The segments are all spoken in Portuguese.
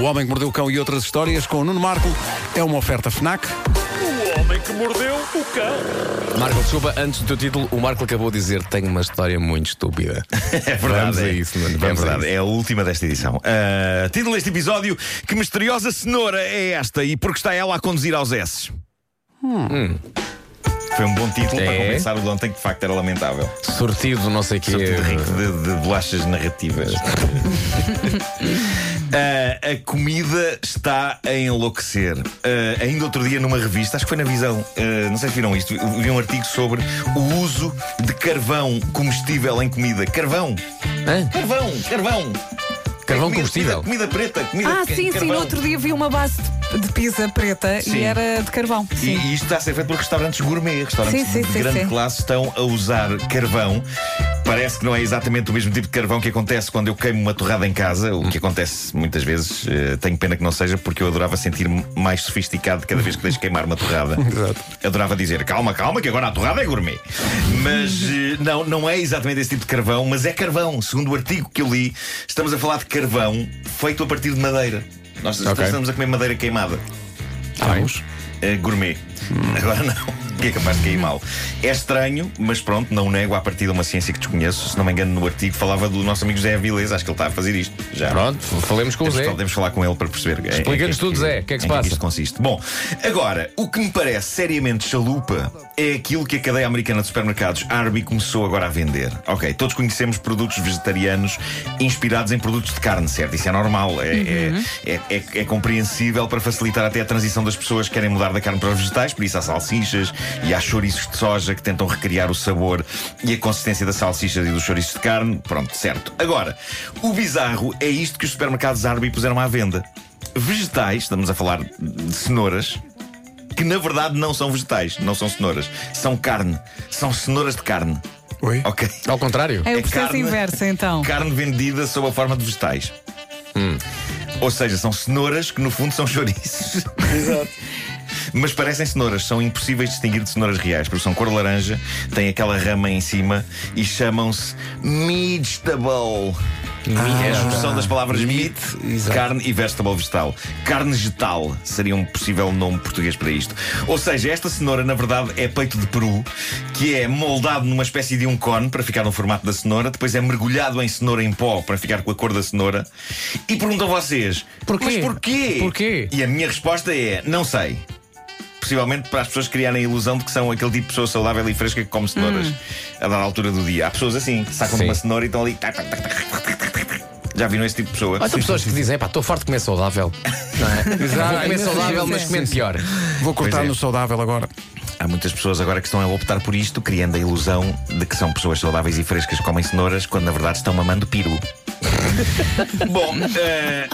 O Homem que Mordeu o Cão e outras histórias com o Nuno Marco é uma oferta FNAC. O homem que mordeu o cão. Marco, desculpa, antes do teu título, o Marco acabou de dizer tenho uma história muito estúpida. É verdade. Vamos a é, isso, mano, é vamos a verdade. isso. É a última desta edição. Ah, título deste episódio: Que misteriosa cenoura é esta e por que está ela a conduzir aos S? Foi um bom título para É? compensar o de ontem, que de facto era lamentável. Sortido, não sei o quê. tudo rico de, de bolachas narrativas. Ah, a comida está a enlouquecer. Ah, ainda outro dia, numa revista, acho que foi na Visão, ah, não sei se viram isto, vi um artigo sobre o uso de carvão comestível em comida. Carvão! Hã? Carvão! Carvão! Carvão Comida- combustível? Comida, comida preta, comida Ah, sim, sim. carvão. No outro dia vi uma base de, de pizza preta Sim. e era de carvão. E, Sim. e isto está a ser feito por restaurantes gourmet. Restaurantes Sim, sim, de sim, grande classe estão a usar carvão. Parece que não é exatamente o mesmo tipo de carvão que acontece quando eu queimo uma torrada em casa, o que acontece muitas vezes. eh, tenho pena que não seja, porque eu adorava sentir-me mais sofisticado cada vez que deixo queimar uma torrada. Exato. Adorava dizer, calma, calma, que agora a torrada é gourmet. Mas eh, não, não é exatamente esse tipo de carvão, mas é carvão. Segundo o artigo que eu li, estamos a falar de carvão feito a partir de madeira. Nós Ok. estamos a comer madeira queimada. Vamos. Eh, gourmet. Agora não. Que é capaz de cair mal. É estranho, mas pronto, não nego a partir de uma ciência que desconheço. Se não me engano, no artigo falava do nosso amigo Zé Avilés. Acho que ele está a fazer isto. Já. Pronto, falemos com o Zé. podemos falar com ele para perceber. em- em Explica-nos que- tudo, Zé. O que é que se passa? isto consiste. Bom, agora, o que me parece seriamente chalupa é aquilo que a cadeia americana de supermercados Arby começou agora a vender. Ok, todos conhecemos produtos vegetarianos inspirados em produtos de carne, certo? Isso é normal. É, Uhum. é, é, é- é compreensível para facilitar até a transição das pessoas que querem mudar da carne para os vegetais. Por isso há salsichas e há chouriços de soja que tentam recriar o sabor e a consistência das salsichas e dos chouriços de carne. Pronto, certo. Agora, o bizarro é isto que os supermercados Arby puseram à venda. Vegetais, estamos a falar de cenouras, que na verdade não são vegetais, não são cenouras, são carne, são cenouras de carne. Oi? Ok? Ao contrário. É o é processo carne- inverso, então. Carne vendida sob a forma de vegetais. Ou seja, são cenouras que no fundo são chouriços. Exato. Mas parecem cenouras, são impossíveis de distinguir de cenouras reais, porque são cor laranja, têm aquela rama em cima e chamam-se vegetable. é a junção das palavras meat, exato. carne e vegetable vegetal. Carne vegetal seria um possível nome português para isto. Ou seja, esta cenoura, na verdade, é peito de peru, que é moldado numa espécie de um cone para ficar no formato da cenoura, depois é mergulhado em cenoura em pó para ficar com a cor da cenoura. E pergunto a vocês: Porquê? Mas porquê? Porquê? E a minha resposta é: não sei. Possivelmente para as pessoas criarem a ilusão de que são aquele tipo de pessoa saudável e fresca que come cenouras a dada altura do dia. Há pessoas assim, que sacam Sim. uma cenoura e estão ali. Já viram esse tipo de pessoa? Há pessoas que dizem, pá, estou farto de comer saudável. Não é? Vou comer saudável, mas comendo pior. Vou cortar é. no saudável agora. Há muitas pessoas agora que estão a optar por isto, criando a ilusão de que são pessoas saudáveis e frescas que comem cenouras, quando na verdade estão mamando peru. Bom, eh,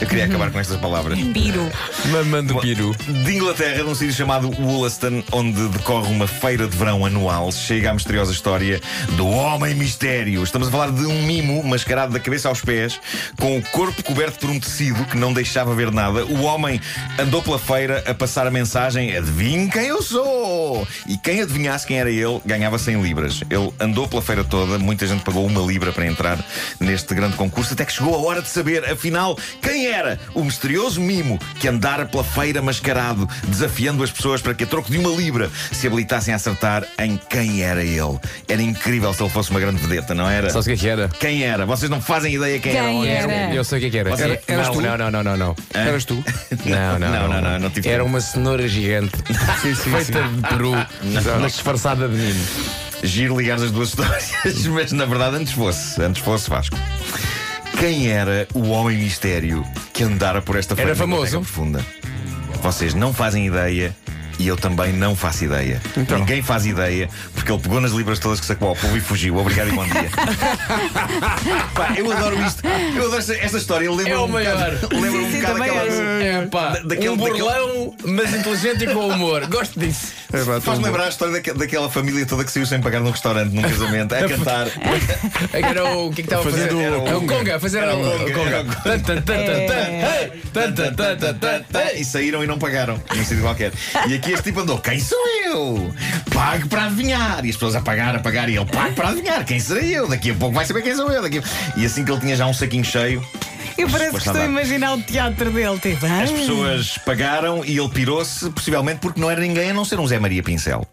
eu queria acabar com estas palavras. Piro. Mamando piru. De Inglaterra, num sítio chamado Wollaston, onde decorre uma feira de verão anual, chega a misteriosa história do Homem Mistério. Estamos a falar de um mimo mascarado da cabeça aos pés, com o corpo coberto por um tecido que não deixava ver nada. O homem andou pela feira a passar a mensagem: Adivinhe quem eu sou! E quem adivinhasse quem era ele ganhava 100 libras. Ele andou pela feira toda, muita gente pagou uma libra para entrar neste grande concurso, até que chegou a hora de saber, afinal, quem era o misterioso mimo que andara pela feira mascarado, desafiando as pessoas para que a troco de uma libra se habilitassem a acertar em quem era ele. Era incrível se ele fosse uma grande vedeta, não era? Sabes o que é que era? Quem era? Vocês não fazem ideia quem, Quem era. o era? Eu sei o que é que era. Você- eras não, tu? não, não, não, não, não. Eras tu? Não, não, Não, não, não, não tive Era uma cenoura gigante, feita de peru, mas disfarçada de mim. Giro ligar as duas histórias, mas na verdade antes fosse, antes fosse Vasco. Quem era o homem mistério que andara por esta Era famoso? profunda? Vocês não fazem ideia e eu também não faço ideia. Então. Ninguém faz ideia porque ele pegou nas libras todas que sacou ao povo e fugiu. Obrigado e bom dia. Pá, eu adoro isto. Eu adoro esta, esta história. Lembra É o um maior. Bocado, lembra um Sim, bocado também aquela. É pá, Da- daquele- um burlão, mas inteligente e com humor. Gosto disso. É, Faz-me lembrar a história daque- daquela família toda que saiu sem pagar num restaurante, num casamento, a cantar. Era o, que é que estava a fazer? Fazendo Era o conga, fazer Era o, conga. E saíram e não pagaram num sítio qualquer. E aqui este tipo andou: Quem sou eu? Pague para adivinhar. E as pessoas a pagar, a pagar, e ele pague para adivinhar. Quem serei eu? Daqui a pouco vai saber quem sou eu. Daqui a... E assim que ele tinha já um saquinho cheio, Eu parece que estou a imaginar o teatro dele. Tipo, as pessoas pagaram e ele pirou-se, possivelmente porque não era ninguém a não ser um Zé Maria Pincel.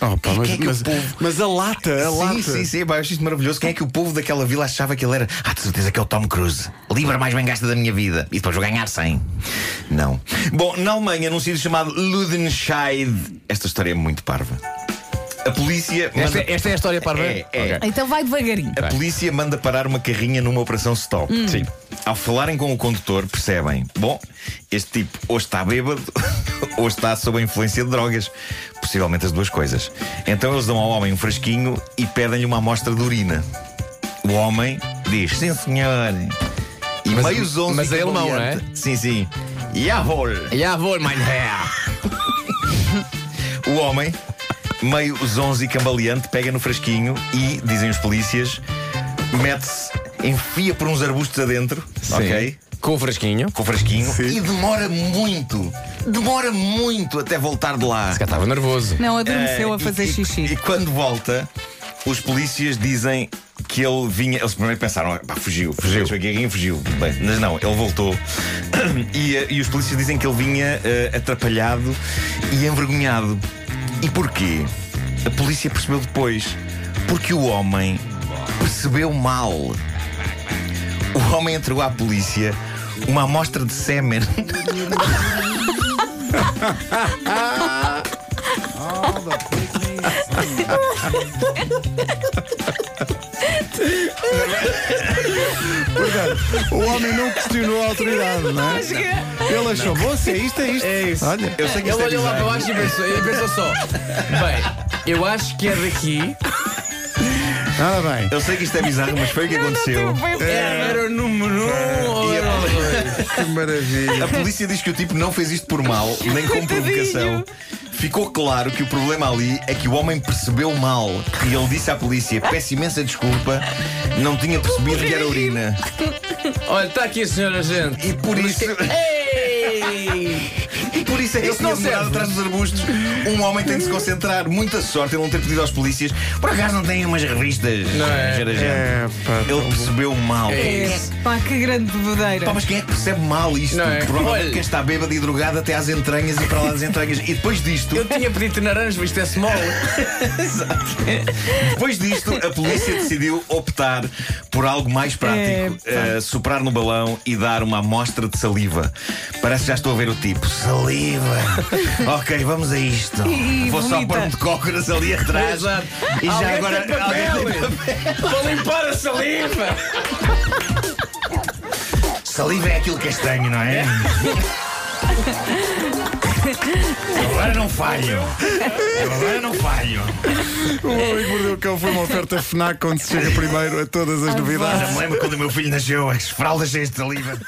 Oh, pá, mas, é o mas- povo- mas a lata, a lata. Sim, sim, sim, pá, eu acho isto maravilhoso. Quem é que o povo daquela vila achava que ele era? Ah, de certeza que é o Tom Cruise. O livro mais bem gasta da minha vida. E depois vou ganhar 100. Não. Bom, na Alemanha, num sítio chamado Ludenscheid, esta história é muito parva. A polícia. Esta, manda- esta é a história para É, é. Então vai devagarinho. A polícia manda parar uma carrinha numa operação stop. Sim. Ao falarem com o condutor, percebem: bom, este tipo ou está bêbado ou está sob a influência de drogas. Possivelmente as duas coisas. Então eles dão ao homem um frasquinho e pedem-lhe uma amostra de urina. O homem diz: sim, senhor. E Mas- meio zonzo. mas é alemão, não Sim, sim. Jawohl. Jawohl, mein Herr. O homem, meio zonzo e cambaleante, pega no frasquinho e, dizem os polícias, mete-se, enfia por uns arbustos adentro, ok? Com o frasquinho. Com o frasquinho Sim. e demora muito, demora muito até voltar de lá. Se calhar estava nervoso. Não adormeceu Eh, a fazer e, e- xixi. E, quando volta, os polícias dizem que ele vinha. Eles primeiro pensaram, pá, fugiu, fugiu, a guerrinha fugiu. Bem, mas não, ele voltou. E, eh, e os polícias dizem que ele vinha eh, atrapalhado e envergonhado. E porquê? A polícia percebeu depois. Porque o homem percebeu mal. O homem entregou à polícia uma amostra de sêmen. O homem não questionou a autoridade, não é? Ele achou, bom, se é isto, é isto. É isso. Olha, Eu sei que Ele isto é olhou lá para bizarro. baixo e pensou, e pensou só: bem, eu acho que é daqui. nada bem. Eu sei que isto é bizarro, mas foi o que aconteceu. Era o número um ou era o a- dois? Que maravilha. A polícia diz que o tipo não fez isto por mal, nem com provocação. Ficou claro que o problema ali é que o homem percebeu mal. E ele disse à polícia: peço imensa desculpa, não tinha percebido que era urina. Olha, está aqui a senhora gente. E por isso. Ei! E por isso é que ele Isso não tinha demorado atrás dos arbustos. Um homem tem de se concentrar. Muita sorte ele não ter pedido aos polícias. Por acaso não tem umas revistas? Não é? É, pá, Ele percebeu mal. É. Pá, que grande bodeira. Pá, mas quem é que percebe mal isto? Não é? Provavelmente Olha- quem está bêbado e drogado até às entranhas e para lá das entranhas. E depois disto, Eu tinha pedido naranja, mas isto é small. depois disto, a polícia decidiu optar por algo mais prático: eh, soprar no balão e dar uma amostra de saliva. Parece que já estou a ver o tipo: saliva. ok, vamos a isto. E Vou só pôr-me de cócoras ali atrás. Exato. E já Alguém agora. tem papel, alguém tem papel. para limpar a saliva. Saliva é aquilo castanho, não é? Eu agora não falho. Eu agora não falho. O Homem que Mordeu o Cão foi uma oferta FNAC onde se chega primeiro a todas as novidades. Já me lembro quando o meu filho nasceu, as fraldas cheias de saliva.